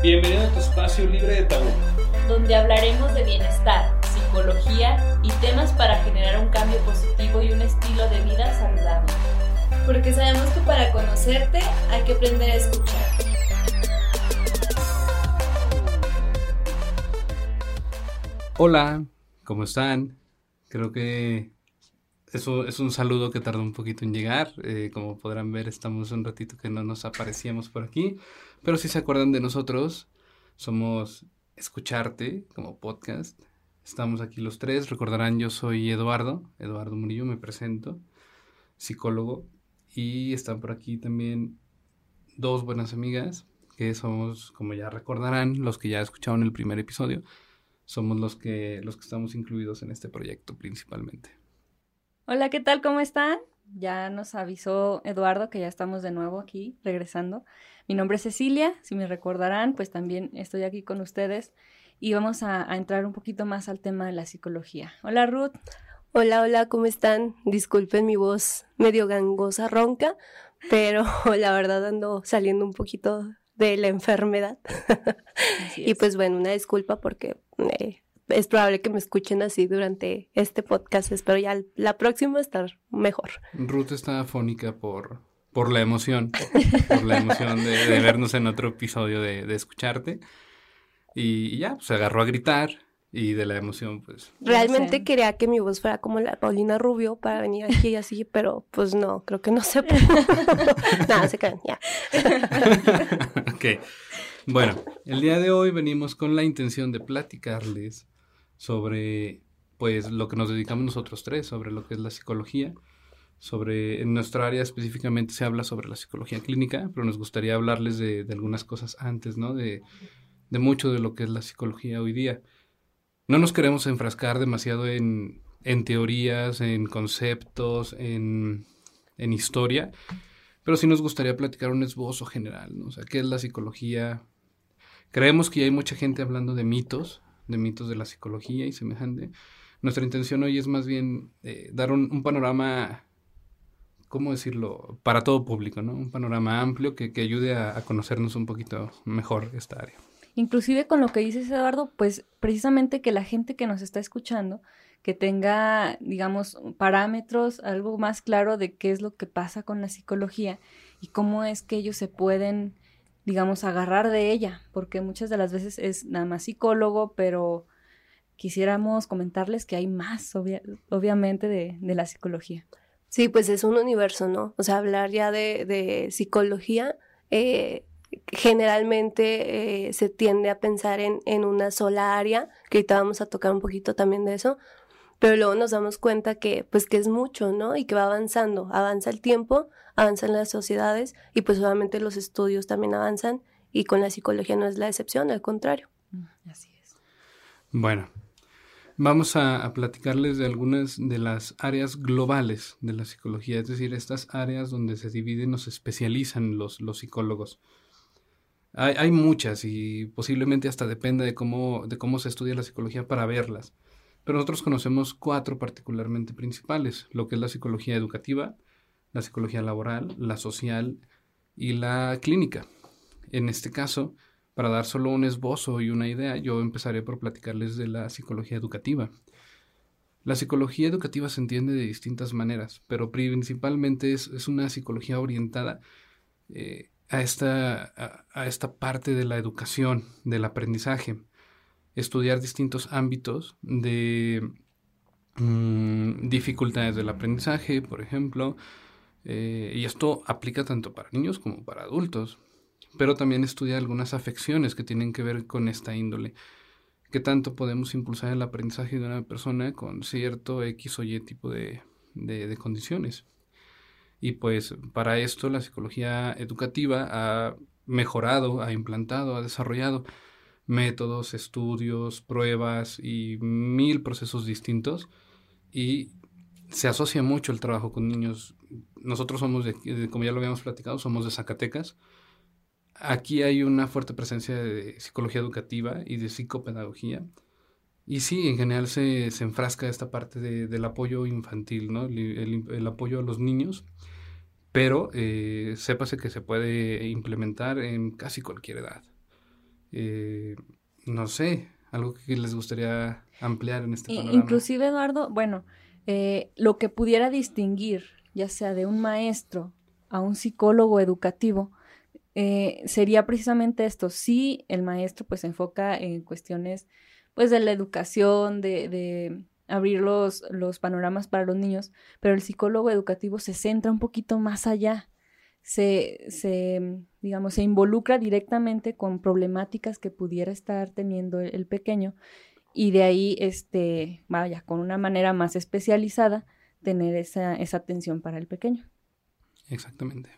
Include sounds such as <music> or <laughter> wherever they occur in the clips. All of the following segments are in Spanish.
Bienvenido a tu espacio libre de tabú, donde hablaremos de bienestar, psicología y temas para generar un cambio positivo y un estilo de vida saludable. Porque sabemos que para conocerte hay que aprender a escuchar. Hola, ¿cómo están? Creo que eso es un saludo que tardó un poquito en llegar. Eh, como podrán ver, estamos un ratito que no nos aparecíamos por aquí. Pero si se acuerdan de nosotros, somos Escucharte como podcast. Estamos aquí los tres. Recordarán, yo soy Eduardo, Eduardo Murillo, me presento, psicólogo. Y están por aquí también dos buenas amigas, que somos, como ya recordarán, los que ya escucharon el primer episodio, somos los que, los que estamos incluidos en este proyecto principalmente. Hola, ¿qué tal? ¿Cómo están? Ya nos avisó Eduardo que ya estamos de nuevo aquí, regresando. Mi nombre es Cecilia, si me recordarán, pues también estoy aquí con ustedes y vamos a, entrar un poquito más al tema de la psicología. Hola Ruth. Hola, hola, ¿cómo están? Disculpen mi voz medio gangosa, ronca, pero <laughs> la verdad ando saliendo un poquito de la enfermedad. y pues bueno, una disculpa porque eh, es probable que me escuchen así durante este podcast. Espero ya la próxima estar mejor. Ruth está afónica por, por la emoción, por la emoción de, vernos en otro episodio de, escucharte. Y, ya, pues se agarró a gritar y de la emoción, pues. Realmente quería que mi voz fuera como la Paulina Rubio para venir aquí y así, pero pues no, creo que no se puede. <laughs> Nada, se caen, ya. <laughs> ok. Bueno, el día de hoy venimos con la intención de platicarles sobre pues lo que nos dedicamos nosotros tres, sobre lo que es la psicología, sobre en nuestra área específicamente se habla sobre la psicología clínica, pero nos gustaría hablarles de, algunas cosas antes, ¿no? De, de, mucho de lo que es la psicología hoy día. No nos queremos enfrascar demasiado en, en teorías, en conceptos, en, en, historia, pero sí nos gustaría platicar un esbozo general, ¿no? O sea, ¿qué es la psicología? Creemos que hay mucha gente hablando de mitos, de mitos de la psicología y semejante. Nuestra intención hoy es más bien eh, dar un, panorama, ¿cómo decirlo?, para todo público, ¿no? Un panorama amplio que, ayude a, conocernos un poquito mejor esta área. Inclusive con lo que dices, Eduardo, pues precisamente que la gente que nos está escuchando, que tenga, digamos, parámetros, algo más claro de qué es lo que pasa con la psicología y cómo es que ellos se pueden digamos, agarrar de ella, porque muchas de las veces es nada más psicólogo, pero quisiéramos comentarles que hay más, obviamente, de, la psicología. Sí, pues es un universo, ¿no? O sea, hablar ya de, psicología, eh, generalmente eh, se tiende a pensar en, en, una sola área, que ahorita vamos a tocar un poquito también de eso, pero luego nos damos cuenta que pues que es mucho, ¿no? Y que va avanzando, avanza el tiempo, avanzan las sociedades y pues obviamente los estudios también avanzan y con la psicología no es la excepción, al contrario. Mm, así es. Bueno, vamos a, platicarles de algunas de las áreas globales de la psicología, es decir, estas áreas donde se dividen o se especializan los, los psicólogos. Hay, muchas y posiblemente hasta dependa de cómo, de cómo se estudia la psicología para verlas. Pero nosotros conocemos cuatro particularmente principales, lo que es la psicología educativa, la psicología laboral, la social y la clínica. En este caso, para dar solo un esbozo y una idea, yo empezaré por platicarles de la psicología educativa. La psicología educativa se entiende de distintas maneras, pero principalmente es, una psicología orientada eh, a, esta, a esta parte de la educación, del aprendizaje estudiar distintos ámbitos de mm, dificultades del aprendizaje, por ejemplo, eh, y esto aplica tanto para niños como para adultos, pero también estudia algunas afecciones que tienen que ver con esta índole. ¿Qué tanto podemos impulsar el aprendizaje de una persona con cierto X o Y tipo de, de condiciones? Y pues para esto la psicología educativa ha mejorado, ha implantado, ha desarrollado métodos, estudios, pruebas y mil procesos distintos. Y se asocia mucho el trabajo con niños. Nosotros somos, de, como ya lo habíamos platicado, somos de Zacatecas. Aquí hay una fuerte presencia de psicología educativa y de psicopedagogía. Y sí, en general se, se enfrasca esta parte del apoyo infantil, ¿no? el, apoyo a los niños, pero eh, sépase que se puede implementar en casi cualquier edad. Eh, no sé, algo que les gustaría ampliar en este panorama. Inclusive, Eduardo, bueno, eh, lo que pudiera distinguir, ya sea de un maestro a un psicólogo educativo, eh, sería precisamente esto. Sí, el maestro pues se enfoca en cuestiones pues de la educación, de, de abrir los, los panoramas para los niños, pero el psicólogo educativo se centra un poquito más allá, se, se, digamos, se involucra directamente con problemáticas que pudiera estar teniendo el, pequeño y de ahí, este, vaya, con una manera más especializada, tener esa, esa atención para el pequeño. Exactamente.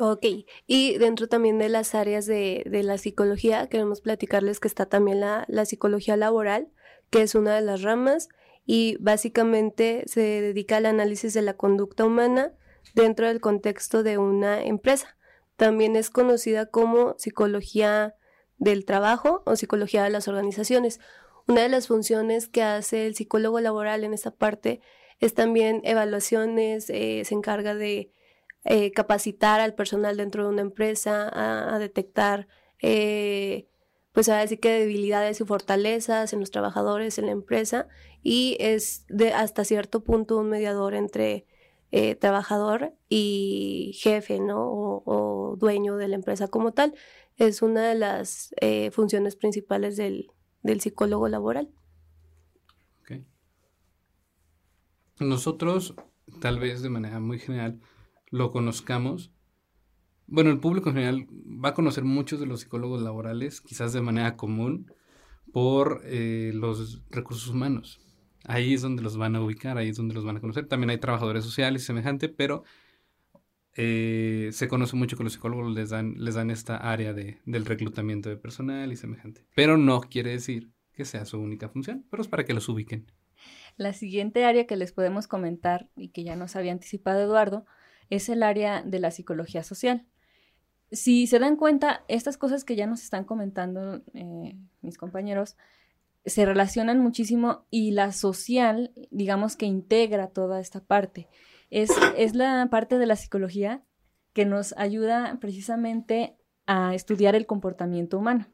Ok, y dentro también de las áreas de, de la psicología, queremos platicarles que está también la, la, psicología laboral, que es una de las ramas, y básicamente se dedica al análisis de la conducta humana dentro del contexto de una empresa. También es conocida como psicología del trabajo o psicología de las organizaciones. Una de las funciones que hace el psicólogo laboral en esta parte es también evaluaciones, eh, se encarga de eh, capacitar al personal dentro de una empresa, a, detectar, eh, pues a decir que debilidades y fortalezas en los trabajadores, en la empresa, y es de hasta cierto punto un mediador entre eh, trabajador y jefe, ¿no? O, dueño de la empresa como tal. Es una de las funciones principales del, del psicólogo laboral. Nosotros, tal vez de manera muy general, lo conozcamos. Bueno, el público en general va a conocer muchos de los psicólogos laborales, quizás de manera común, por eh, los recursos humanos. Ahí es donde los van a ubicar, ahí es donde los van a conocer. También hay trabajadores sociales y semejante, pero eh, se conoce mucho que los psicólogos les dan, les dan esta área de, del reclutamiento de personal y semejante. Pero no quiere decir que sea su única función, pero es para que los ubiquen. La siguiente área que les podemos comentar y que ya nos había anticipado Eduardo es el área de la psicología social. Si se dan cuenta, estas cosas que ya nos están comentando eh, mis compañeros se relacionan muchísimo y la social, digamos que integra toda esta parte. Es, es la parte de la psicología que nos ayuda precisamente a estudiar el comportamiento humano,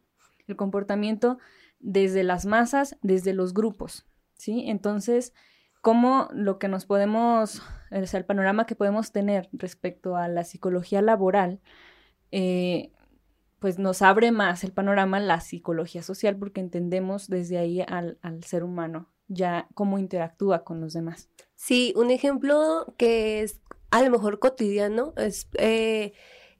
el comportamiento desde las masas, desde los grupos, ¿sí? Entonces, cómo lo que nos podemos, o sea, el panorama que podemos tener respecto a la psicología laboral, eh, pues nos abre más el panorama la psicología social porque entendemos desde ahí al, al, ser humano ya cómo interactúa con los demás. Sí, un ejemplo que es a lo mejor cotidiano es eh,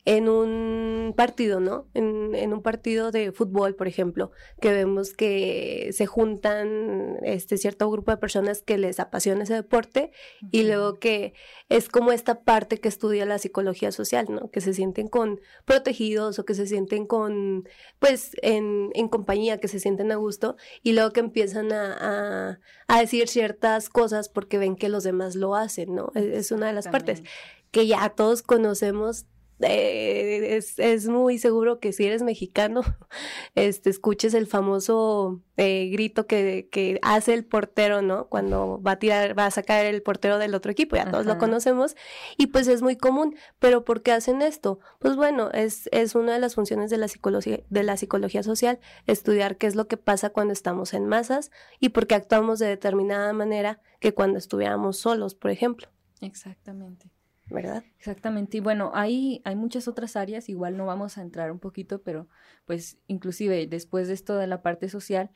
en un partido, ¿no? En, en, un partido de fútbol, por ejemplo, que vemos que se juntan este cierto grupo de personas que les apasiona ese deporte y luego que es como esta parte que estudia la psicología social, ¿no? Que se sienten con protegidos o que se sienten con, pues, en, en compañía, que se sienten a gusto y luego que empiezan a, a, a, decir ciertas cosas porque ven que los demás lo hacen, ¿no? Es, es una de las partes que ya todos conocemos eh, es, es, muy seguro que si eres mexicano, <laughs> este, escuches el famoso eh, grito que, que, hace el portero, ¿no? Cuando va a tirar, va a sacar el portero del otro equipo, ya todos lo conocemos, y pues es muy común. Pero ¿por qué hacen esto? Pues bueno, es, es una de las funciones de la psicología, de la psicología social, estudiar qué es lo que pasa cuando estamos en masas y por qué actuamos de determinada manera que cuando estuviéramos solos, por ejemplo. Exactamente. ¿Verdad? Exactamente. Y bueno, hay, hay muchas otras áreas, igual no vamos a entrar un poquito, pero pues inclusive después de esto de la parte social,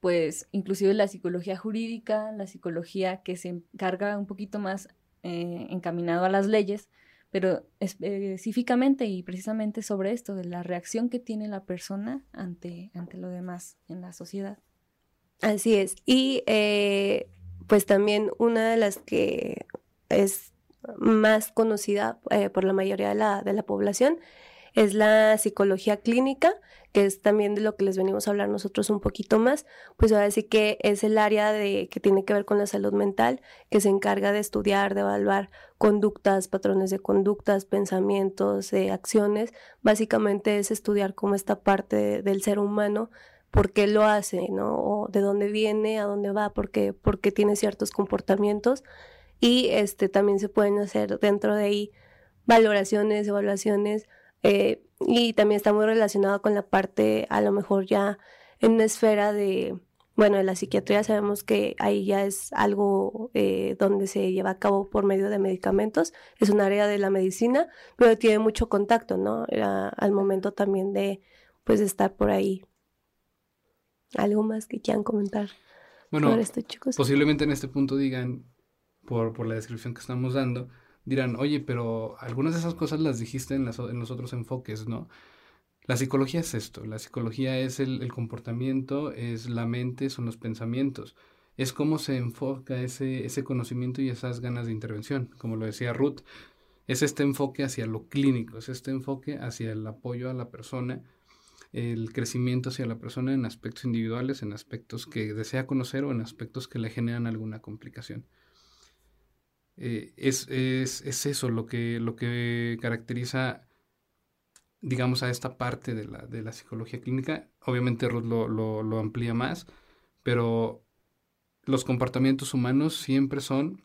pues inclusive la psicología jurídica, la psicología que se encarga un poquito más eh, encaminado a las leyes, pero específicamente y precisamente sobre esto, de la reacción que tiene la persona ante, ante lo demás en la sociedad. Así es. Y eh, pues también una de las que es más conocida eh, por la mayoría de la, de la población es la psicología clínica, que es también de lo que les venimos a hablar nosotros un poquito más, pues ahora sí que es el área de, que tiene que ver con la salud mental, que se encarga de estudiar, de evaluar conductas, patrones de conductas, pensamientos, eh, acciones. Básicamente es estudiar cómo esta parte del ser humano, por qué lo hace, ¿no? O de dónde viene, a dónde va, por qué, por qué tiene ciertos comportamientos y este, también se pueden hacer dentro de ahí valoraciones, evaluaciones, eh, y también está muy relacionado con la parte, a lo mejor ya en una esfera de, bueno, en la psiquiatría sabemos que ahí ya es algo eh, donde se lleva a cabo por medio de medicamentos, es un área de la medicina, pero tiene mucho contacto, ¿no? al momento también de, pues, estar por ahí. ¿Algo más que quieran comentar bueno, sobre esto, chicos? Posiblemente en este punto digan, por, por la descripción que estamos dando, dirán, oye, pero algunas de esas cosas las dijiste en, los otros enfoques, ¿no? La psicología es esto, la psicología es el, el, comportamiento, es la mente, son los pensamientos, es cómo se enfoca ese, ese conocimiento y esas ganas de intervención, como lo decía Ruth, es este enfoque hacia lo clínico, es este enfoque hacia el apoyo a la persona, el crecimiento hacia la persona en aspectos individuales, en aspectos que desea conocer o en aspectos que le generan alguna complicación. Eh, es, es, es, eso lo que, lo que caracteriza, digamos, a esta parte de la, de la psicología clínica. Obviamente Ruth lo, lo, amplía más, pero los comportamientos humanos siempre son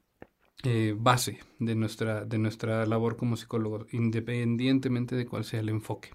eh, base de nuestra, de nuestra labor como psicólogos, independientemente de cuál sea el enfoque.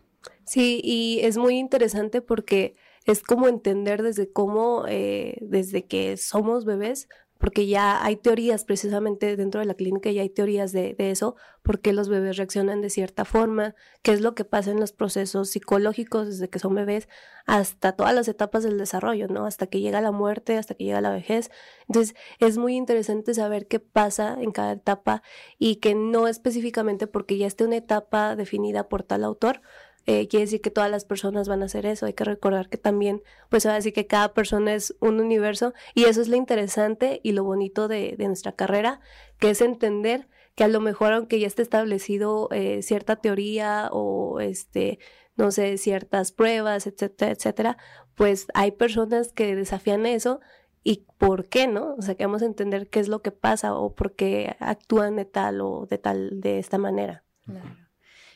Sí, y es muy interesante porque es como entender desde cómo, eh, desde que somos bebés, porque ya hay teorías precisamente dentro de la clínica, y hay teorías de, de, eso, por qué los bebés reaccionan de cierta forma, qué es lo que pasa en los procesos psicológicos desde que son bebés hasta todas las etapas del desarrollo, ¿no? Hasta que llega la muerte, hasta que llega la vejez. Entonces, es muy interesante saber qué pasa en cada etapa y que no específicamente porque ya esté una etapa definida por tal autor, eh, quiere decir que todas las personas van a hacer eso. Hay que recordar que también, pues sí que cada persona es un universo y eso es lo interesante y lo bonito de, nuestra carrera, que es entender que a lo mejor aunque ya esté establecido eh, cierta teoría o este, no sé, ciertas pruebas, etcétera, etcétera, pues hay personas que desafían eso y por qué, ¿no? O sea, que vamos a entender qué es lo que pasa o por qué actúan de tal o de tal, de esta manera.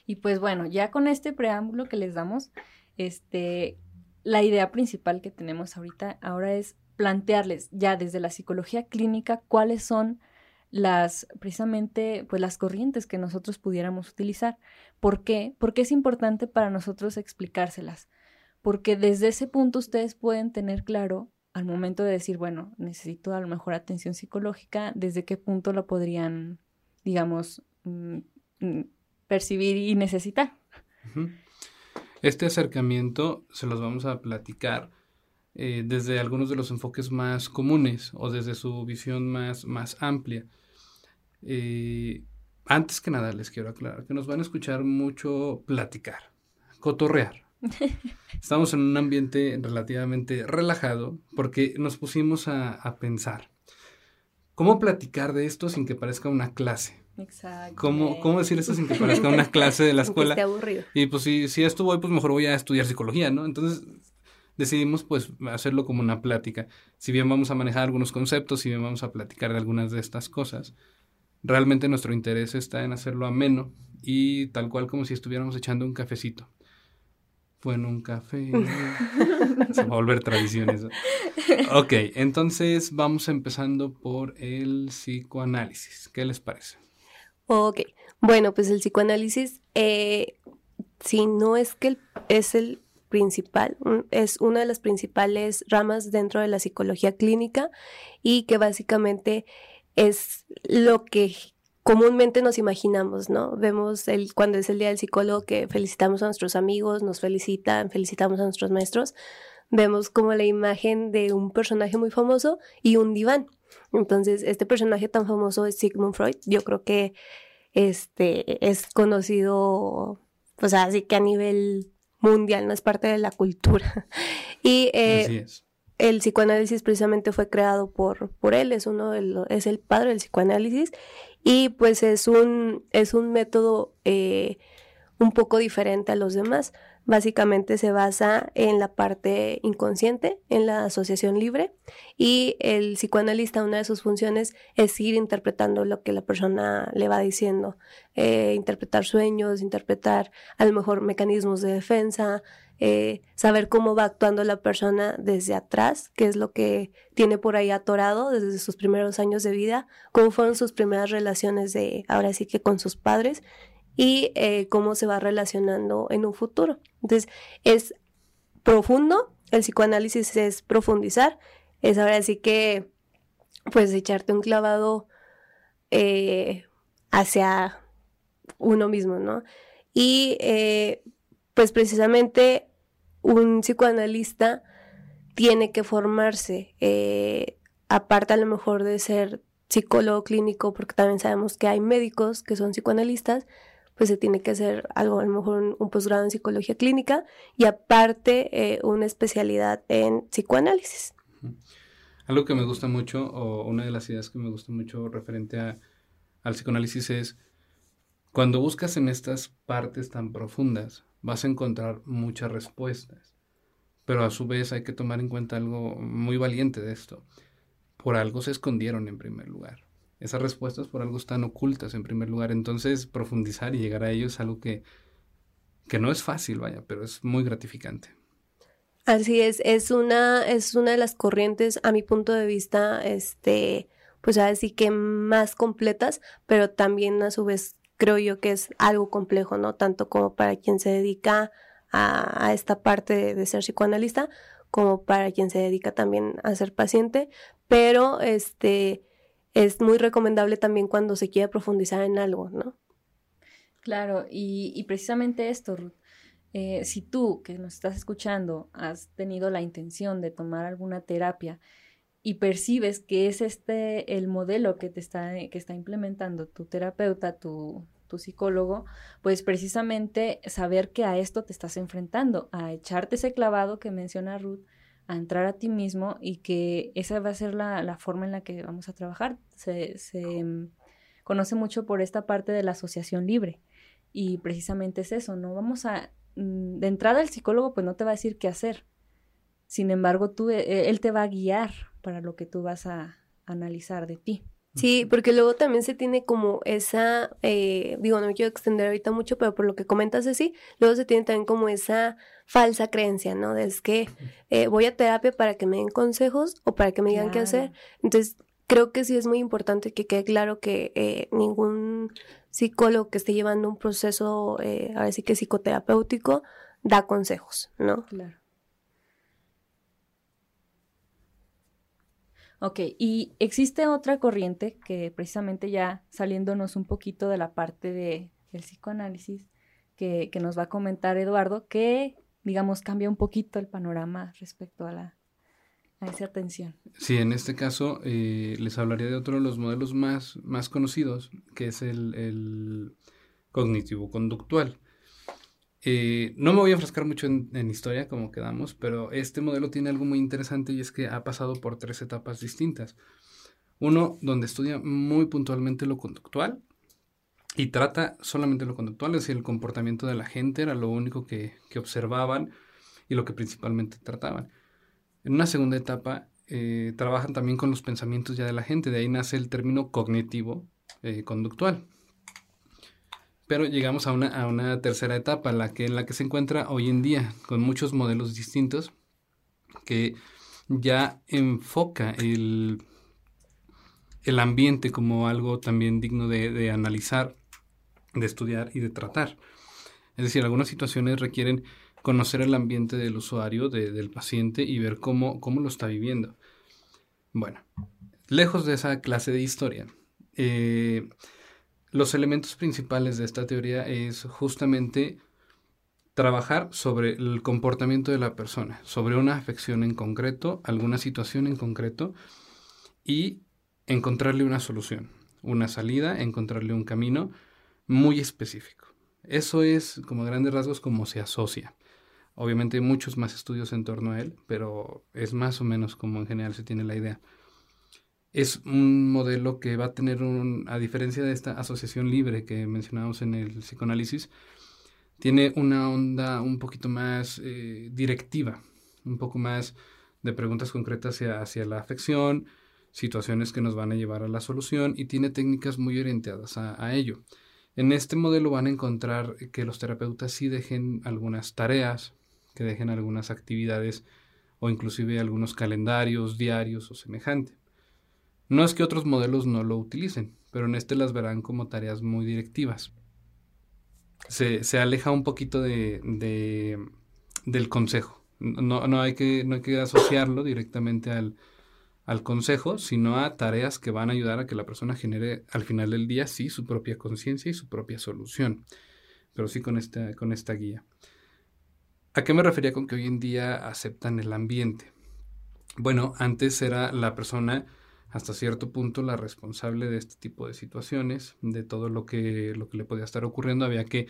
Y pues bueno, ya con este preámbulo que les damos, este, la idea principal que tenemos ahorita ahora es plantearles ya desde la psicología clínica cuáles son las precisamente pues las corrientes que nosotros pudiéramos utilizar. ¿Por qué? Porque es importante para nosotros explicárselas. Porque desde ese punto ustedes pueden tener claro al momento de decir, bueno, necesito a lo mejor atención psicológica, desde qué punto la podrían, digamos, mm, mm, percibir y necesitar. Este acercamiento se los vamos a platicar eh, desde algunos de los enfoques más comunes o desde su visión más, más amplia. Eh, antes que nada les quiero aclarar que nos van a escuchar mucho platicar, cotorrear. <laughs> Estamos en un ambiente relativamente relajado porque nos pusimos a, a pensar. ¿Cómo platicar de esto sin que parezca una clase? Exacto. ¿Cómo, ¿Cómo decir esto sin que parezca una clase de la <laughs> escuela? Que aburrido. Y pues si, si esto voy, pues mejor voy a estudiar psicología, ¿no? Entonces decidimos pues hacerlo como una plática. Si bien vamos a manejar algunos conceptos, si bien vamos a platicar de algunas de estas cosas, realmente nuestro interés está en hacerlo ameno y tal cual como si estuviéramos echando un cafecito. Fue en un café. <laughs> Se va a volver tradición eso. Ok, entonces vamos empezando por el psicoanálisis. ¿Qué les parece? Ok, bueno, pues el psicoanálisis, eh, si no es que es el principal, es una de las principales ramas dentro de la psicología clínica y que básicamente es lo que comúnmente nos imaginamos, ¿no? Vemos el, cuando es el día del psicólogo que felicitamos a nuestros amigos, nos felicitan, felicitamos a nuestros maestros, vemos como la imagen de un personaje muy famoso y un diván. Entonces, este personaje tan famoso es Sigmund Freud. Yo creo que este es conocido, o sea, así que a nivel mundial, no es parte de la cultura. <laughs> y eh, el psicoanálisis precisamente fue creado por, por él, es uno de los, es el padre del psicoanálisis y pues es un, es un método eh, un poco diferente a los demás básicamente se basa en la parte inconsciente, en la asociación libre, y el psicoanalista, una de sus funciones es ir interpretando lo que la persona le va diciendo, eh, interpretar sueños, interpretar a lo mejor mecanismos de defensa, eh, saber cómo va actuando la persona desde atrás, qué es lo que tiene por ahí atorado desde sus primeros años de vida, cómo fueron sus primeras relaciones de, ahora sí que con sus padres, y eh, cómo se va relacionando en un futuro. Entonces, es profundo, el psicoanálisis es profundizar, es ahora sí que, pues, echarte un clavado eh, hacia uno mismo, ¿no? Y, eh, pues, precisamente, un psicoanalista tiene que formarse, aparte a lo mejor de ser psicólogo clínico, porque también sabemos que hay médicos que son psicoanalistas, pues se tiene que hacer algo, a lo mejor un, posgrado en psicología clínica y aparte eh, una especialidad en psicoanálisis. Algo que me gusta mucho, o una de las ideas que me gusta mucho referente a, al psicoanálisis es, cuando buscas en estas partes tan profundas, vas a encontrar muchas respuestas. Pero a su vez hay que tomar en cuenta algo muy valiente de esto. Por algo se escondieron en primer lugar esas respuestas por algo están ocultas en primer lugar. Entonces, profundizar y llegar a ellos es algo que, que no es fácil, vaya, pero es muy gratificante. Así es, es una, es una de las corrientes, a mi punto de vista, este, pues así que más completas, pero también a su vez creo yo que es algo complejo, ¿no? Tanto como para quien se dedica a, esta parte de, ser psicoanalista, como para quien se dedica también a ser paciente, pero este, es muy recomendable también cuando se quiere profundizar en algo, ¿no? Claro, y, precisamente esto, Ruth. Eh, si tú que nos estás escuchando has tenido la intención de tomar alguna terapia y percibes que es este el modelo que te está, que está implementando tu terapeuta, tu, tu psicólogo, pues precisamente saber que a esto te estás enfrentando, a echarte ese clavado que menciona Ruth, a entrar a ti mismo y que esa va a ser la, forma en la que vamos a trabajar. Se, mm, conoce mucho por esta parte de la asociación libre y precisamente es eso, ¿no? Vamos a, mm, de entrada el psicólogo pues no te va a decir qué hacer, sin embargo tú, eh, él te va a guiar para lo que tú vas a analizar de ti. Sí, porque luego también se tiene como esa, eh, digo, no me quiero extender ahorita mucho, pero por lo que comentas así, luego se tiene también como esa falsa creencia, ¿no? De es que eh, voy a terapia para que me den consejos o para que me digan qué hacer. Entonces, creo que sí es muy importante que quede claro que eh, ningún psicólogo que esté llevando un proceso, eh, ahora sí que psicoterapéutico, da consejos, ¿no? Claro. Ok, y existe otra corriente que precisamente ya saliéndonos un poquito de la parte de, del psicoanálisis que, nos va a comentar Eduardo, que digamos cambia un poquito el panorama respecto a, la, a esa atención. Sí, en este caso eh, les hablaría de otro de los modelos más, más conocidos, que es el, el cognitivo-conductual. Eh, no me voy a enfrascar mucho en, historia, como quedamos, pero este modelo tiene algo muy interesante y es que ha pasado por tres etapas distintas. Uno, donde estudia muy puntualmente lo conductual y trata solamente lo conductual, es decir, el comportamiento de la gente era lo único que, observaban y lo que principalmente trataban. En una segunda etapa, eh, trabajan también con los pensamientos ya de la gente, de ahí nace el término cognitivo eh, conductual. Pero llegamos a una, tercera etapa, la que, en la que se encuentra hoy en día, con muchos modelos distintos, que ya enfoca el, el ambiente como algo también digno de, analizar, de estudiar y de tratar. Es decir, algunas situaciones requieren conocer el ambiente del usuario, del paciente y ver cómo, cómo lo está viviendo. Bueno, lejos de esa clase de historia, eh, los elementos principales de esta teoría es justamente trabajar sobre el comportamiento de la persona, sobre una afección en concreto, alguna situación en concreto y encontrarle una solución, una salida, encontrarle un camino muy específico. Eso es, como grandes rasgos, como se asocia. Obviamente hay muchos más estudios en torno a él, pero es más o menos como en general se tiene la idea es un modelo que va a tener un, a diferencia de esta asociación libre que mencionamos en el psicoanálisis, tiene una onda un poquito más eh, directiva, un poco más de preguntas concretas hacia, hacia, la afección, situaciones que nos van a llevar a la solución y tiene técnicas muy orientadas a, a ello. En este modelo van a encontrar que los terapeutas sí dejen algunas tareas, que dejen algunas actividades o inclusive algunos calendarios diarios o semejante. No es que otros modelos no lo utilicen, pero en este las verán como tareas muy directivas. se, se aleja un poquito de, de del consejo. No, no, hay que, no hay que asociarlo directamente al, al consejo, sino a tareas que van a ayudar a que la persona genere al final del día sí su propia conciencia y su propia solución, pero sí con esta, con esta guía. ¿A qué me refería con que hoy en día aceptan el ambiente? Bueno, antes era la persona hasta cierto punto la responsable de este tipo de situaciones, de todo lo que, lo que le podía estar ocurriendo, había que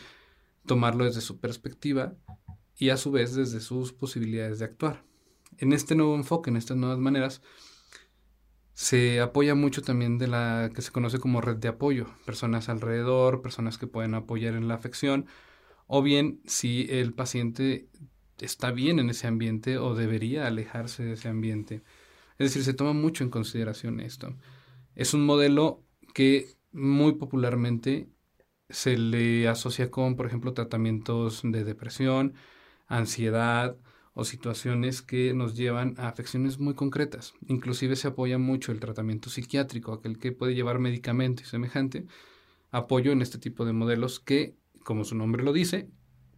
tomarlo desde su perspectiva y a su vez desde sus posibilidades de actuar. En este nuevo enfoque, en estas nuevas maneras, se apoya mucho también de la que se conoce como red de apoyo, personas alrededor, personas que pueden apoyar en la afección, o bien si el paciente está bien en ese ambiente o debería alejarse de ese ambiente. Es decir, se toma mucho en consideración esto. Es un modelo que muy popularmente se le asocia con, por ejemplo, tratamientos de depresión, ansiedad, o situaciones que nos llevan a afecciones muy concretas. Inclusive se apoya mucho el tratamiento psiquiátrico, aquel que puede llevar medicamento y semejante, apoyo en este tipo de modelos que, como su nombre lo dice,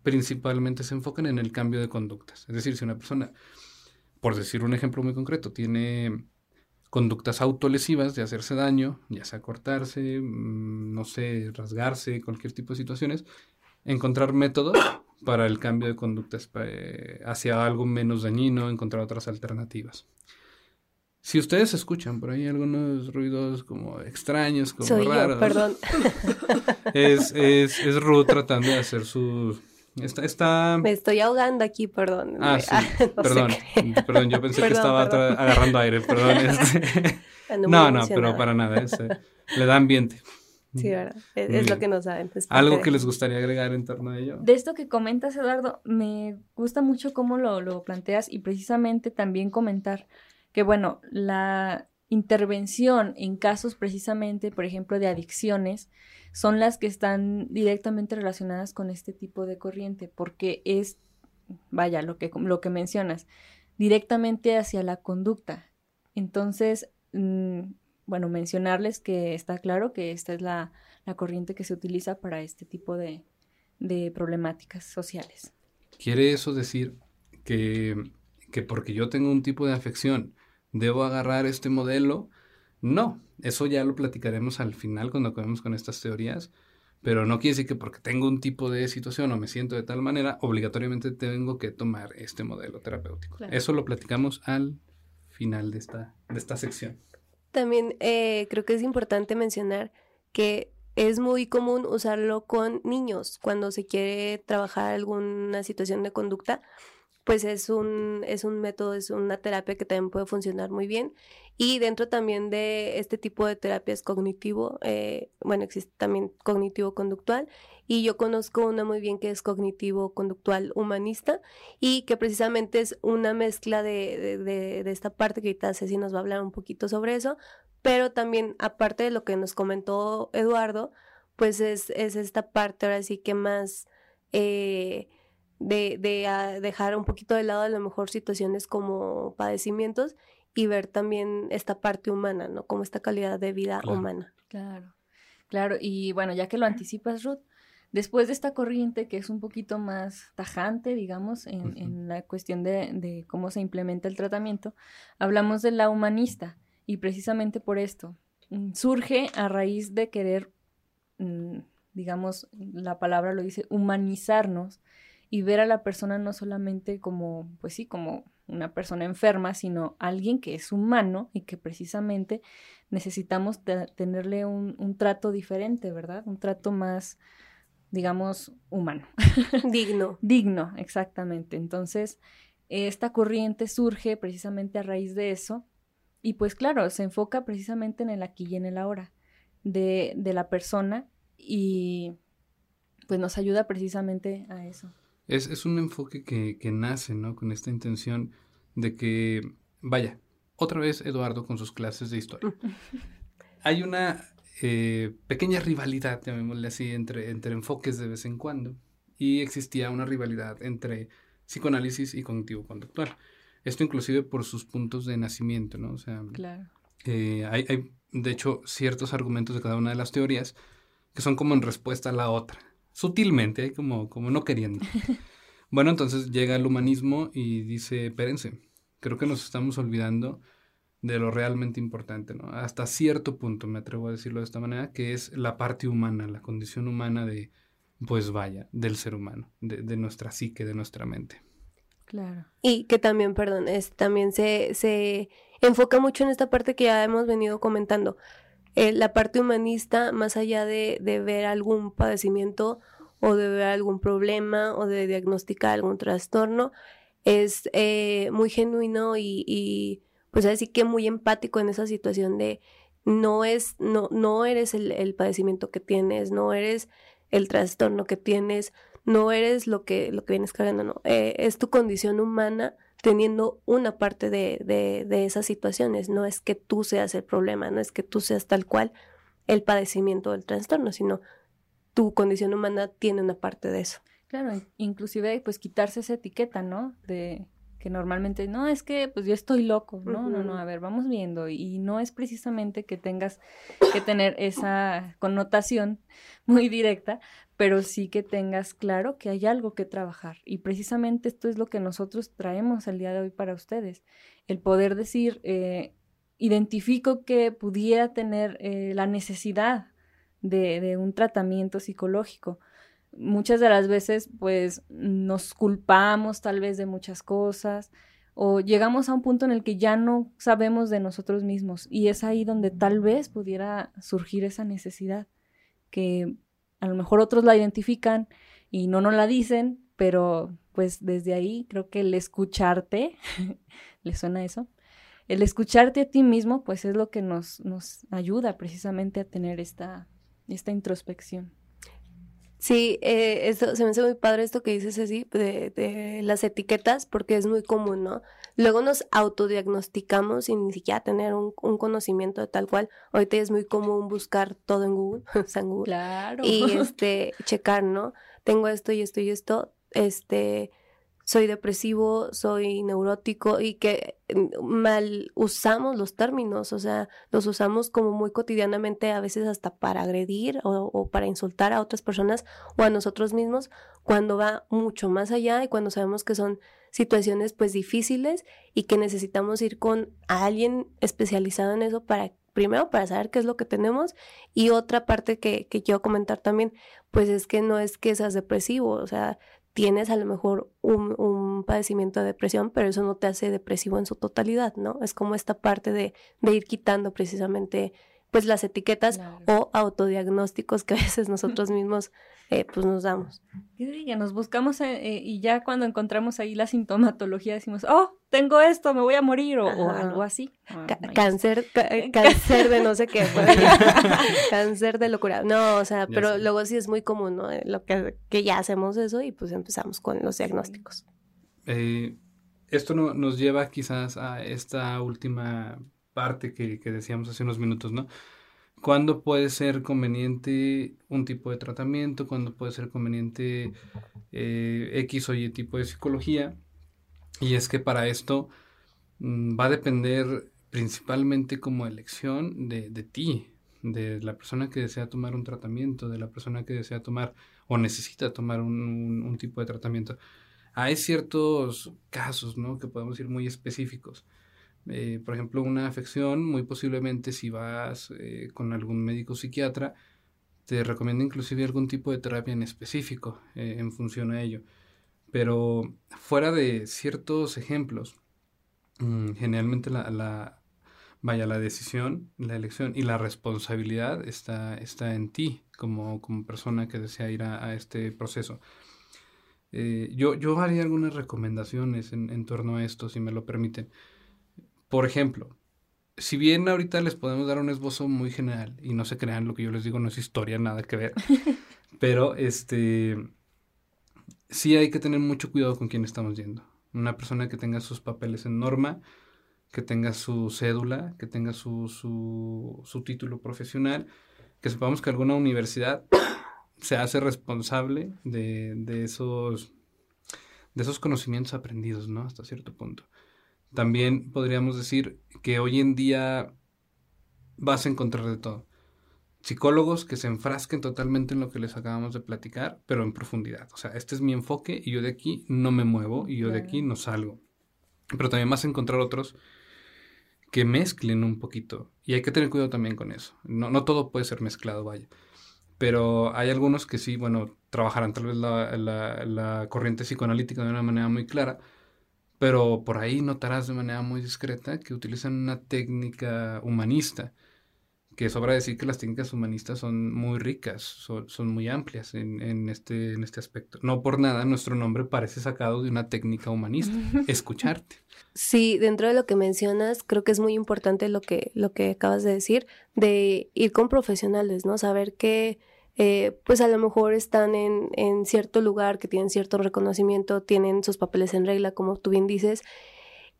principalmente se enfocan en el cambio de conductas. Es decir, si una persona, por decir un ejemplo muy concreto, tiene conductas autolesivas de hacerse daño, ya sea cortarse, mm, no sé, rasgarse, cualquier tipo de situaciones, encontrar métodos para el cambio de conductas eh, hacia algo menos dañino, encontrar otras alternativas. Si ustedes escuchan por ahí algunos ruidos como extraños, como raros. perdón. <laughs> Es, es, es Ruth tratando de hacer su... Está, Me estoy ahogando aquí, perdón. Ah, sí, <laughs> perdón. <laughs> Perdón, yo pensé que estaba agarrando aire, perdón. <laughs> Este. No, no, pero para nada. Eh, le da ambiente. Sí, ¿verdad? Es, lo que no saben. ¿Algo que les gustaría agregar en torno a ello? De esto que comentas, Eduardo, me gusta mucho cómo lo, lo planteas y precisamente también comentar que, bueno, la intervención en casos precisamente, por ejemplo, de adicciones, son las que están directamente relacionadas con este tipo de corriente, porque es, vaya, lo que, lo que mencionas, directamente hacia la conducta. Entonces, mm, bueno, mencionarles que está claro que esta es la, corriente que se utiliza para este tipo de, problemáticas sociales. ¿Quiere eso decir que, que porque yo tengo un tipo de afección, debo agarrar este modelo? No, eso ya lo platicaremos al final cuando acabemos con estas teorías, pero no quiere decir que porque tengo un tipo de situación o me siento de tal manera, obligatoriamente tengo que tomar este modelo terapéutico. Eso lo platicamos al final de esta, de esta sección. También eh, creo que es importante mencionar que es muy común usarlo con niños cuando se quiere trabajar alguna situación de conducta pues es un, es un método, es una terapia que también puede funcionar muy bien. Y dentro también de este tipo de terapias cognitivo, eh, bueno, existe también cognitivo-conductual y yo conozco una muy bien que es cognitivo-conductual humanista y que precisamente es una mezcla de, de, de, esta parte que ahorita Ceci nos va a hablar un poquito sobre eso, pero también aparte de lo que nos comentó Eduardo, pues es, es esta parte ahora sí que más... Eh, de, de ah, dejar un poquito de lado a lo mejor situaciones como padecimientos y ver también esta parte humana, ¿no? Como esta calidad de vida humana. Claro, claro. Y bueno, ya que lo anticipas, Ruth, después de esta corriente que es un poquito más tajante, digamos, en, en la cuestión de, de, cómo se implementa el tratamiento, hablamos de la humanista y precisamente por esto mm, surge a raíz de querer, mm, digamos, la palabra lo dice, humanizarnos y ver a la persona no solamente como, pues sí, como una persona enferma, sino alguien que es humano y que precisamente necesitamos tenerle un, un, trato diferente, ¿verdad? Un trato más, digamos, humano. <laughs> Digno. Digno, exactamente. Entonces, esta corriente surge precisamente a raíz de eso y pues claro, se enfoca precisamente en el aquí y en el ahora de, de la persona y pues nos ayuda precisamente a eso. Es, es un enfoque que, que, nace, ¿no? Con esta intención de que, vaya, otra vez Eduardo con sus clases de historia. <laughs> Hay una eh, pequeña rivalidad, llamémosle así, entre, entre enfoques de vez en cuando. Y existía una rivalidad entre psicoanálisis y cognitivo-conductual. Esto inclusive por sus puntos de nacimiento, ¿no? O sea, claro. eh, hay, hay, de hecho, ciertos argumentos de cada una de las teorías que son como en respuesta a la otra. Sutilmente, como, como no queriendo. <laughs> Bueno, entonces llega el humanismo y dice, espérense, creo que nos estamos olvidando de lo realmente importante, ¿no? Hasta cierto punto, me atrevo a decirlo de esta manera, que es la parte humana, la condición humana de, pues vaya, del ser humano, de, nuestra psique, de nuestra mente. Claro. Y que también, perdón, es, también se, se enfoca mucho en esta parte que ya hemos venido comentando. Eh, la parte humanista, más allá de, de, ver algún padecimiento o de ver algún problema o de diagnosticar algún trastorno, es eh, muy genuino y pues así que muy empático en esa situación de no es, no, no eres el, padecimiento que tienes, no eres el trastorno que tienes, no eres lo que, lo que vienes cargando, no, eh, es tu condición humana teniendo una parte de, de, de esas situaciones, no es que tú seas el problema, no es que tú seas tal cual el padecimiento del trastorno, sino tu condición humana tiene una parte de eso. Claro, inclusive pues quitarse esa etiqueta, ¿no? De que normalmente, no, es que pues yo estoy loco, no, no, no, a ver, vamos viendo y no es precisamente que tengas que tener esa connotación muy directa, pero sí que tengas claro que hay algo que trabajar y precisamente esto es lo que nosotros traemos el día de hoy para ustedes, el poder decir, eh, identifico que pudiera tener eh, la necesidad de, de un tratamiento psicológico, muchas de las veces pues nos culpamos tal vez de muchas cosas o llegamos a un punto en el que ya no sabemos de nosotros mismos y es ahí donde tal vez pudiera surgir esa necesidad que a lo mejor otros la identifican y no nos la dicen, pero pues desde ahí creo que el escucharte, <laughs> ¿le suena eso? El escucharte a ti mismo pues es lo que nos, nos ayuda precisamente a tener esta, esta introspección. Sí, eh, esto, se me hace muy padre esto que dices así, de, de, las etiquetas, porque es muy común, ¿no? Luego nos autodiagnosticamos sin ni siquiera tener un, un conocimiento de tal cual. Ahorita es muy común buscar todo en Google, <laughs> o sea, en Google. Claro. Y <laughs> este, checar, ¿no? Tengo esto y esto y esto, este, soy depresivo, soy neurótico y que mm, mal usamos los términos, o sea, los usamos como muy cotidianamente, a veces hasta para agredir o, para insultar a otras personas o a nosotros mismos, cuando va mucho más allá y cuando sabemos que son situaciones pues difíciles y que necesitamos ir con alguien especializado en eso para primero para saber qué es lo que tenemos y otra parte que, que quiero comentar también, pues es que no es que seas depresivo, o sea, tienes a lo mejor un, un, padecimiento de depresión, pero eso no te hace depresivo en su totalidad, ¿no? Es como esta parte de, de ir quitando precisamente pues las etiquetas o autodiagnósticos que a veces <laughs> nosotros mismos eh, pues nos damos. Que nos buscamos eh, eh, y ya cuando encontramos ahí la sintomatología decimos, oh, tengo esto, me voy a morir o, algo así. Cáncer, <laughs> cáncer de no sé qué, <laughs> cáncer de locura. No, o sea, pero luego sí es muy común, ¿no? Lo que, que ya hacemos eso y pues empezamos con los diagnósticos. esto no, nos lleva quizás a esta última parte que, decíamos hace unos minutos, ¿no? ¿Cuándo puede ser conveniente un tipo de tratamiento? ¿Cuándo puede ser conveniente eh, X o Y tipo de psicología? Y es que para esto mm, va a depender principalmente como elección de, de ti, de la persona que desea tomar un tratamiento, de la persona que desea tomar o necesita tomar un, un, tipo de tratamiento. Hay ciertos casos, ¿no? Que podemos ir muy específicos. Eh, por ejemplo, una afección, muy posiblemente si vas eh, con algún médico psiquiatra, te recomienda inclusive algún tipo de terapia en específico eh, en función a ello. Pero fuera de ciertos ejemplos, mm, generalmente la, vaya, la decisión, la elección y la responsabilidad está, está en ti como, como persona que desea ir a, este proceso. yo, yo haría algunas recomendaciones en, en torno a esto, si me lo permiten. Por ejemplo, si bien ahorita les podemos dar un esbozo muy general y no se crean lo que yo les digo no es historia, nada que ver, <laughs> pero este sí hay que tener mucho cuidado con quién estamos yendo. Una persona que tenga sus papeles en norma, que tenga su cédula, que tenga su, su, su título profesional, que sepamos que alguna universidad <coughs> se hace responsable de, de, esos, de esos conocimientos aprendidos, ¿no? Hasta cierto punto. También podríamos decir que hoy en día vas a encontrar de todo. psicólogos que se enfrasquen totalmente en lo que les acabamos de platicar, pero en profundidad. O sea, este es mi enfoque y yo de aquí no me muevo y yo de aquí no salgo. Pero también vas a encontrar otros que mezclen un poquito. Y hay que tener cuidado también con eso. No, no todo puede ser mezclado, vaya. Pero hay algunos que sí, bueno, trabajarán tal vez la, la, la corriente psicoanalítica de una manera muy clara, pero por ahí notarás de manera muy discreta que utilizan una técnica humanista que sobra decir que las técnicas humanistas son muy ricas, son, muy amplias en, en, este, en este aspecto. No por nada nuestro nombre parece sacado de una técnica humanista, <laughs> escucharte. Sí, dentro de lo que mencionas, creo que es muy importante lo que, lo que acabas de decir, de ir con profesionales, ¿no? Saber que eh, pues a lo mejor están en, en cierto lugar, que tienen cierto reconocimiento, tienen sus papeles en regla, como tú bien dices,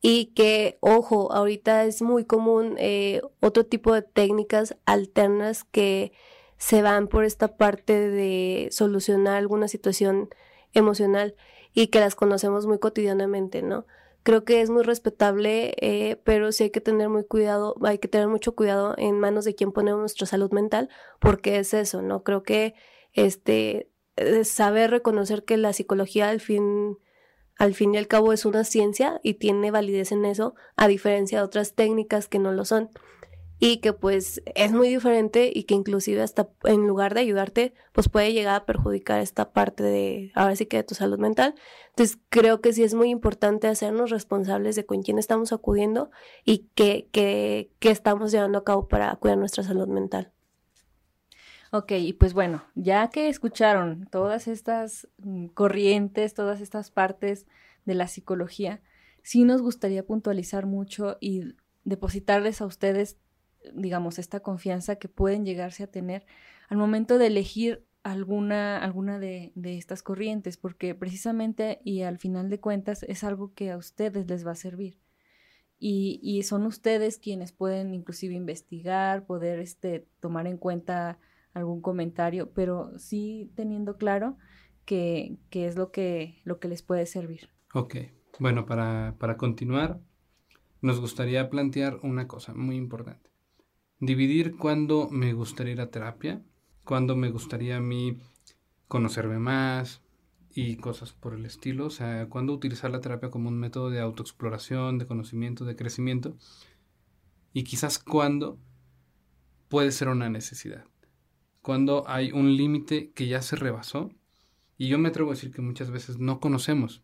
y que, ojo, ahorita es muy común eh, otro tipo de técnicas alternas que se van por esta parte de solucionar alguna situación emocional y que las conocemos muy cotidianamente, ¿no? Creo que es muy respetable, eh, pero sí hay que tener muy cuidado, hay que tener mucho cuidado en manos de quien ponemos nuestra salud mental, porque es eso, ¿no? Creo que este eh, saber reconocer que la psicología al fin al fin y al cabo es una ciencia y tiene validez en eso, a diferencia de otras técnicas que no lo son. Y que pues es muy diferente y que inclusive hasta en lugar de ayudarte, pues puede llegar a perjudicar esta parte de, ahora sí que de tu salud mental. Entonces creo que sí es muy importante hacernos responsables de con quién estamos acudiendo y qué, qué, qué estamos llevando a cabo para cuidar nuestra salud mental. Ok, y pues bueno, ya que escucharon todas estas mm, corrientes, todas estas partes de la psicología, sí nos gustaría puntualizar mucho y depositarles a ustedes, digamos, esta confianza que pueden llegarse a tener al momento de elegir alguna, alguna de, estas corrientes, porque precisamente y al final de cuentas es algo que a ustedes les va a servir. Y, son ustedes quienes pueden inclusive investigar, poder este, tomar en cuenta algún comentario, pero sí teniendo claro que, es lo que, lo que les puede servir. Ok, bueno, para, para continuar, nos gustaría plantear una cosa muy importante. Dividir cuándo me gustaría ir terapia, cuándo me gustaría a mí conocerme más y cosas por el estilo. O sea, cuándo utilizar la terapia como un método de autoexploración, de conocimiento, de crecimiento. Y quizás cuándo puede ser una necesidad cuando hay un límite que ya se rebasó. Y yo me atrevo a decir que muchas veces no conocemos.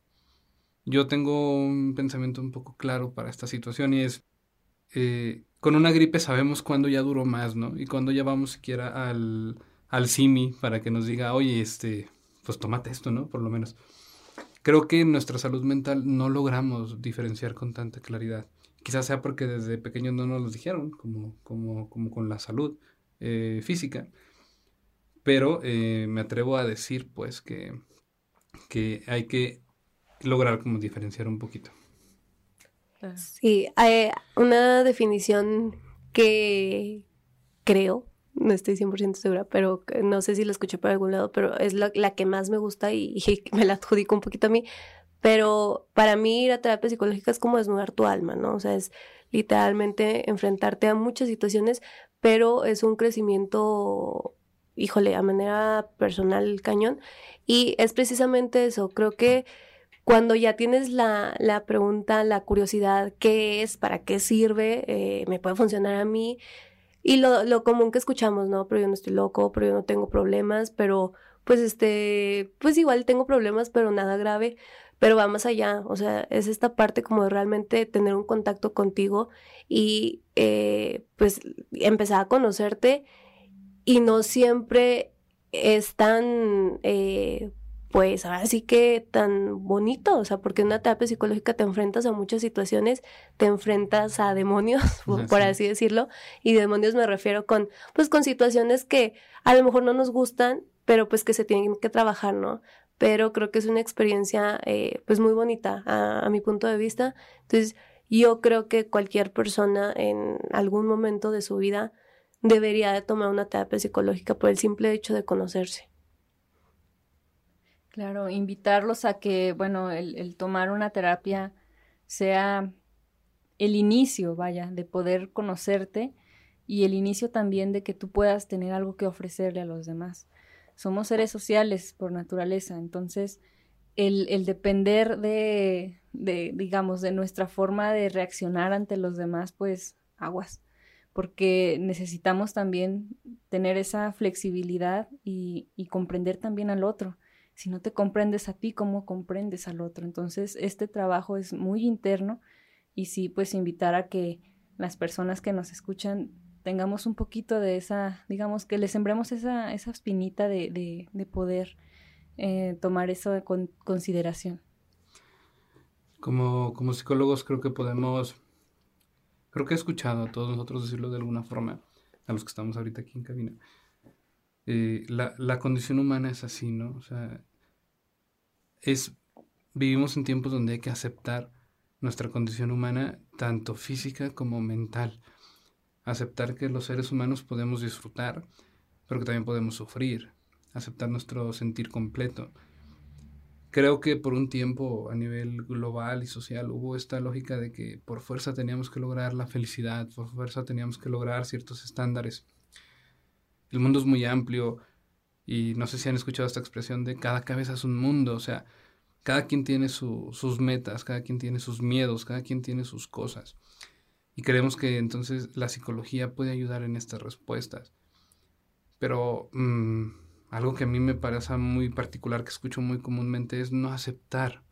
Yo tengo un pensamiento un poco claro para esta situación y es, eh, con una gripe sabemos cuándo ya duró más, ¿no? Y cuando ya vamos siquiera al, al CIMI para que nos diga, oye, este, pues tómate esto, ¿no? Por lo menos. Creo que en nuestra salud mental no logramos diferenciar con tanta claridad. Quizás sea porque desde pequeños no nos lo dijeron, como, como, como con la salud eh, física pero eh, me atrevo a decir pues que, que hay que lograr como diferenciar un poquito. Sí, hay una definición que creo, no estoy 100% segura, pero no sé si la escuché por algún lado, pero es la, que más me gusta y, y, <laughs> me la adjudico un poquito a mí. Pero para mí ir a terapia psicológica es como desnudar tu alma, ¿no? O sea, es literalmente enfrentarte a muchas situaciones, pero es un crecimiento híjole, a manera personal cañón. Y es precisamente eso, creo que cuando ya tienes la, la pregunta, la curiosidad, ¿qué es? ¿Para qué sirve? Eh, ¿Me puede funcionar a mí? Y lo, lo común que escuchamos, ¿no? Pero yo no estoy loco, pero yo no tengo problemas, pero pues este, pues igual tengo problemas, pero nada grave, pero va más allá, o sea, es esta parte como de realmente tener un contacto contigo y eh, pues empezar a conocerte y no siempre es tan, eh, pues ahora sí que tan bonito, o sea, porque en una terapia psicológica te enfrentas a muchas situaciones, te enfrentas a demonios, <laughs> por, así decirlo, y demonios me refiero con, pues con situaciones que a lo mejor no nos gustan, pero pues que se tienen que trabajar, ¿no? Pero creo que es una experiencia, eh, pues muy bonita a, a mi punto de vista. Entonces, yo creo que cualquier persona en algún momento de su vida debería de tomar una terapia psicológica por el simple hecho de conocerse. Claro, invitarlos a que, bueno, el, tomar una terapia sea el inicio, vaya, de poder conocerte y el inicio también de que tú puedas tener algo que ofrecerle a los demás. Somos seres sociales por naturaleza, entonces el, el depender de, de, digamos, de nuestra forma de reaccionar ante los demás, pues aguas, porque necesitamos también tener esa flexibilidad y, y comprender también al otro. Si no te comprendes a ti, ¿cómo comprendes al otro? Entonces, este trabajo es muy interno y sí, pues invitar a que las personas que nos escuchan tengamos un poquito de esa, digamos, que le sembremos esa, esa espinita de, de, de poder eh, tomar eso con, consideración. Como, como psicólogos creo que podemos, creo que he escuchado a todos nosotros decirlo de alguna forma, a los que estamos ahorita aquí en cabina. Eh, la, la condición humana es así, ¿no? O sea, es, vivimos en tiempos donde hay que aceptar nuestra condición humana, tanto física como mental. Aceptar que los seres humanos podemos disfrutar, pero que también podemos sufrir. Aceptar nuestro sentir completo creo que por un tiempo a nivel global y social hubo esta lógica de que por fuerza teníamos que lograr la felicidad, por fuerza teníamos que lograr ciertos estándares. El mundo es muy amplio y no sé si han escuchado esta expresión de cada cabeza es un mundo, o sea, cada quien tiene sus metas, cada quien tiene sus miedos, cada quien tiene sus cosas. Y creemos que entonces la psicología puede ayudar en estas respuestas. Pero... Mmm, algo que a mí me parece muy particular, que escucho muy comúnmente, es no aceptar,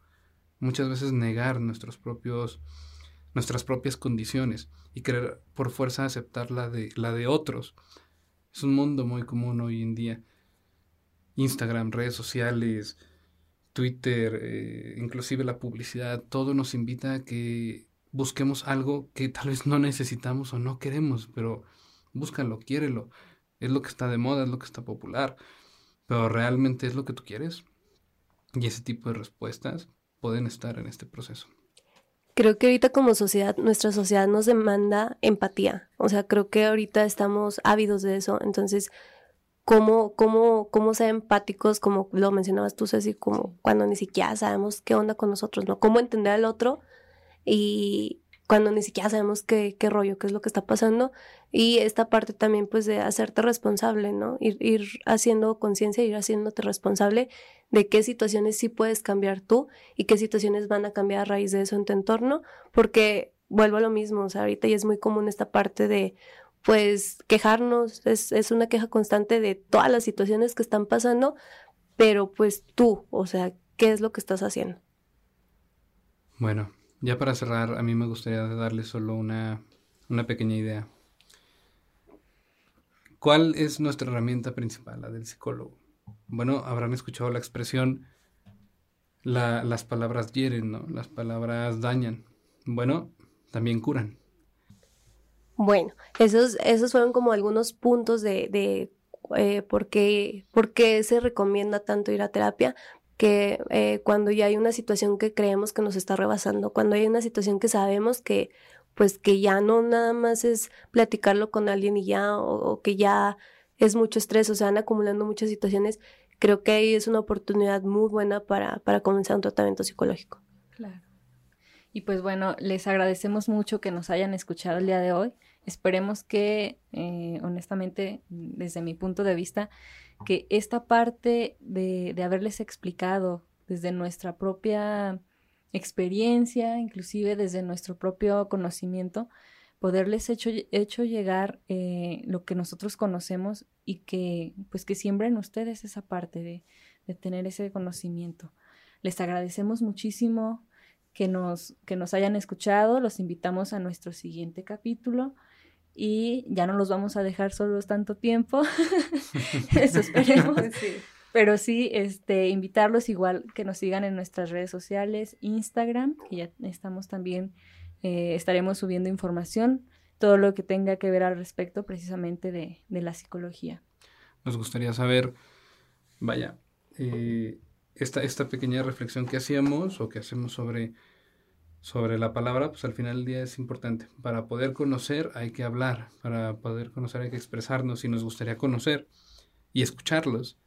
muchas veces negar nuestros propios, nuestras propias condiciones y querer por fuerza aceptar la de, la de otros. Es un mundo muy común hoy en día. Instagram, redes sociales, Twitter, eh, inclusive la publicidad, todo nos invita a que busquemos algo que tal vez no necesitamos o no queremos, pero búscalo, quiérelo. Es lo que está de moda, es lo que está popular pero realmente es lo que tú quieres. Y ese tipo de respuestas pueden estar en este proceso. Creo que ahorita como sociedad, nuestra sociedad nos demanda empatía. O sea, creo que ahorita estamos ávidos de eso. Entonces, ¿cómo, cómo, cómo ser empáticos, como lo mencionabas tú, Ceci, como cuando ni siquiera sabemos qué onda con nosotros, ¿no? Cómo entender al otro y, cuando ni siquiera sabemos qué, qué rollo, qué es lo que está pasando. Y esta parte también, pues, de hacerte responsable, ¿no? Ir, ir haciendo conciencia, ir haciéndote responsable de qué situaciones sí puedes cambiar tú y qué situaciones van a cambiar a raíz de eso en tu entorno, porque vuelvo a lo mismo, o sea, ahorita ya es muy común esta parte de, pues, quejarnos, es, es una queja constante de todas las situaciones que están pasando, pero pues tú, o sea, ¿qué es lo que estás haciendo? Bueno, ya para cerrar, a mí me gustaría darle solo una, una pequeña idea. ¿Cuál es nuestra herramienta principal, la del psicólogo? Bueno, habrán escuchado la expresión, la, las palabras hieren, ¿no? Las palabras dañan. Bueno, también curan. Bueno, esos, esos fueron como algunos puntos de, de eh, por, qué, por qué se recomienda tanto ir a terapia, que eh, cuando ya hay una situación que creemos que nos está rebasando, cuando hay una situación que sabemos que pues que ya no nada más es platicarlo con alguien y ya, o, que ya es mucho estrés, o se van acumulando muchas situaciones, creo que ahí es una oportunidad muy buena para, para comenzar un tratamiento psicológico. Claro. Y pues bueno, les agradecemos mucho que nos hayan escuchado el día de hoy. Esperemos que, eh, honestamente, desde mi punto de vista, que esta parte de, de haberles explicado desde nuestra propia experiencia, inclusive desde nuestro propio conocimiento, poderles hecho, hecho llegar eh, lo que nosotros conocemos y que pues que siembren ustedes esa parte de, de, tener ese conocimiento. Les agradecemos muchísimo que nos, que nos hayan escuchado, los invitamos a nuestro siguiente capítulo y ya no los vamos a dejar solos tanto tiempo. <laughs> <laughs> Eso esperemos. <laughs> Pero sí, este, invitarlos igual que nos sigan en nuestras redes sociales, Instagram, que ya estamos también, eh, estaremos subiendo información, todo lo que tenga que ver al respecto precisamente de, de la psicología. Nos gustaría saber, vaya, eh, esta, esta pequeña reflexión que hacíamos o que hacemos sobre sobre la palabra, pues al final del día es importante. Para poder conocer hay que hablar, para poder conocer hay que expresarnos y nos gustaría conocer y escucharlos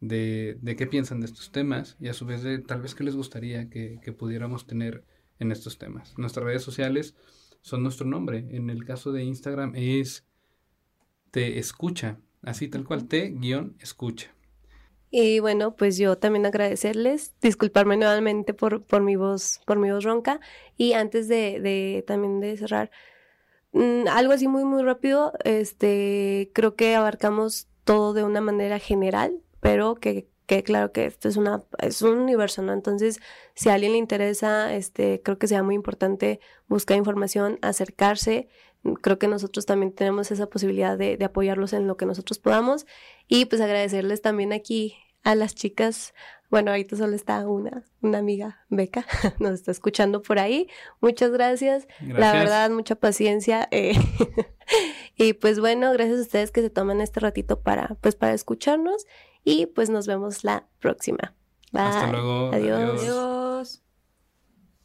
de, de qué piensan de estos temas y a su vez de tal vez qué les gustaría que, que pudiéramos tener en estos temas. Nuestras redes sociales son nuestro nombre. En el caso de Instagram es te escucha, así tal cual, te guion escucha. Y bueno, pues yo también agradecerles, disculparme nuevamente por, por mi voz, por mi voz ronca. Y antes de, también de cerrar, mm, algo así muy, muy rápido, este, creo que abarcamos todo de una manera general, pero que, que claro que esto es una, es un universo, ¿no? Entonces, si a alguien le interesa, este, creo que sea muy importante buscar información, acercarse, creo que nosotros también tenemos esa posibilidad de, de, apoyarlos en lo que nosotros podamos y pues agradecerles también aquí a las chicas. Bueno, ahorita solo está una, una amiga, Beca, <laughs> nos está escuchando por ahí. Muchas gracias. La verdad, mucha paciencia. Eh, <laughs> y pues bueno, gracias a ustedes que se toman este ratito para, pues, para escucharnos y pues nos vemos la próxima. Bye. Hasta luego. Adiós. Adiós.